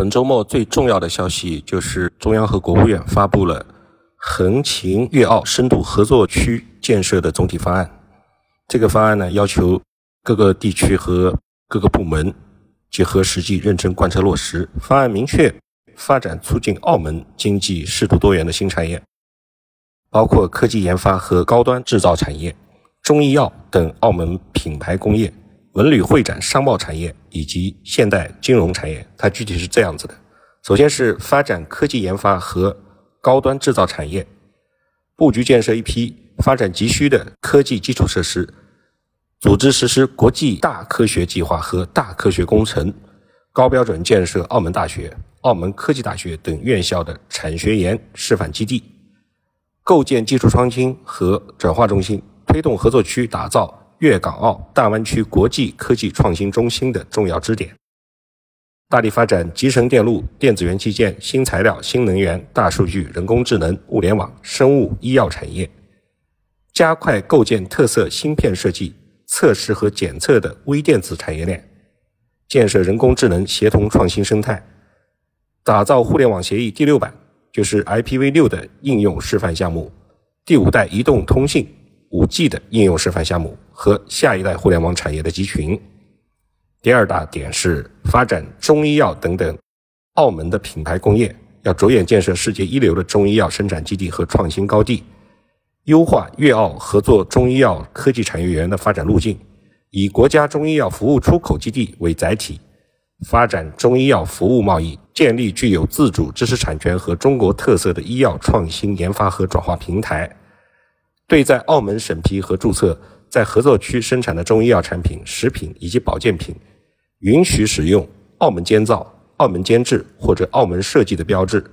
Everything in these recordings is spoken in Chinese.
本周末最重要的消息就是中央和国务院发布了横琴粤澳深度合作区建设的总体方案。这个方案呢，要求各个地区和各个部门结合实际认真贯彻落实。方案明确发展促进澳门经济适度多元的新产业，包括科技研发和高端制造产业、中医药等澳门品牌工业。文旅会展商贸产业以及现代金融产业，它具体是这样子的：首先是发展科技研发和高端制造产业，布局建设一批发展急需的科技基础设施，组织实施国际大科学计划和大科学工程，高标准建设澳门大学、澳门科技大学等院校的产学研示范基地，构建技术创新和转化中心，推动合作区打造。粤港澳大湾区国际科技创新中心的重要支点，大力发展集成电路、电子元器件、新材料、新能源、大数据、人工智能、物联网、生物医药产业，加快构建特色芯片设计、测试和检测的微电子产业链，建设人工智能协同创新生态，打造互联网协议第六版，就是 IPv 六的应用示范项目，第五代移动通信。五 G 的应用示范项目和下一代互联网产业的集群。第二大点是发展中医药等等澳门的品牌工业，要着眼建设世界一流的中医药生产基地和创新高地，优化粤澳合作中医药科技产业园的发展路径，以国家中医药服务出口基地为载体，发展中医药服务贸易，建立具有自主知识产权和中国特色的医药创新研发和转化平台。对在澳门审批和注册在合作区生产的中医药产品、食品以及保健品，允许使用“澳门监造”“澳门监制”或者“澳门设计”的标志。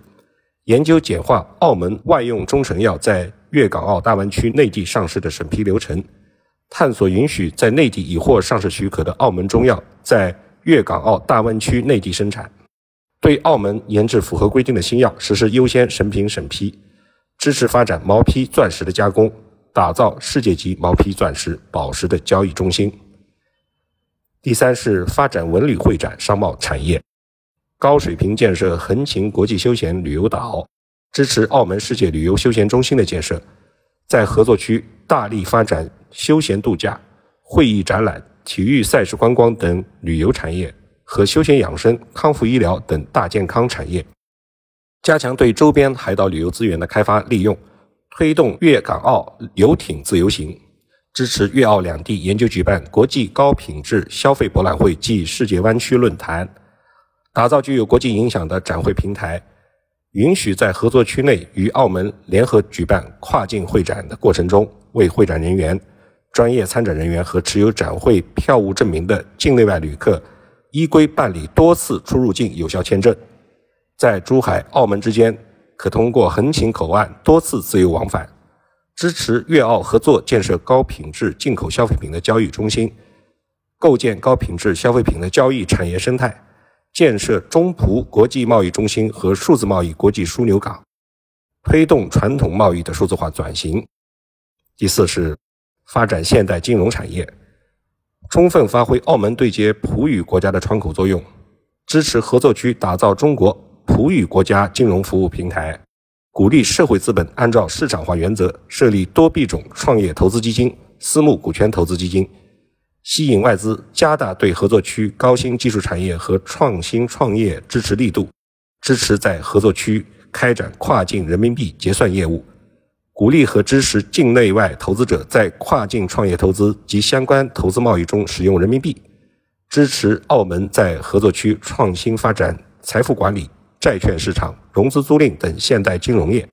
研究简化澳门外用中成药在粤港澳大湾区内地上市的审批流程，探索允许在内地已获上市许可的澳门中药在粤港澳大湾区内地生产。对澳门研制符合规定的新药实施优先审评审批，支持发展毛坯钻石的加工。打造世界级毛坯钻石、宝石的交易中心。第三是发展文旅会展商贸产业，高水平建设横琴国际休闲旅游岛，支持澳门世界旅游休闲中心的建设，在合作区大力发展休闲度假、会议展览、体育赛事观光等旅游产业和休闲养生、康复医疗等大健康产业，加强对周边海岛旅游资源的开发利用。推动粤港澳游艇自由行，支持粤澳两地研究举办国际高品质消费博览会暨世界湾区论坛，打造具有国际影响的展会平台，允许在合作区内与澳门联合举办跨境会展的过程中，为会展人员、专业参展人员和持有展会票务证明的境内外旅客依规办理多次出入境有效签证，在珠海、澳门之间。可通过横琴口岸多次自由往返，支持粤澳合作建设高品质进口消费品的交易中心，构建高品质消费品的交易产业生态，建设中葡国际贸易中心和数字贸易国际枢纽港，推动传统贸易的数字化转型。第四是发展现代金融产业，充分发挥澳门对接葡语国家的窗口作用，支持合作区打造中国。葡语国家金融服务平台，鼓励社会资本按照市场化原则设立多币种创业投资基金、私募股权投资基金，吸引外资，加大对合作区高新技术产业和创新创业支持力度，支持在合作区开展跨境人民币结算业务，鼓励和支持境内外投资者在跨境创业投资及相关投资贸易中使用人民币，支持澳门在合作区创新发展财富管理。债券市场、融资租赁等现代金融业，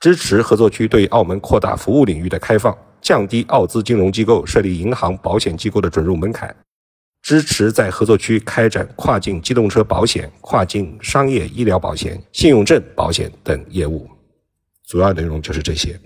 支持合作区对澳门扩大服务领域的开放，降低澳资金融机构设立银行、保险机构的准入门槛，支持在合作区开展跨境机动车保险、跨境商业医疗保险、信用证保险等业务。主要内容就是这些。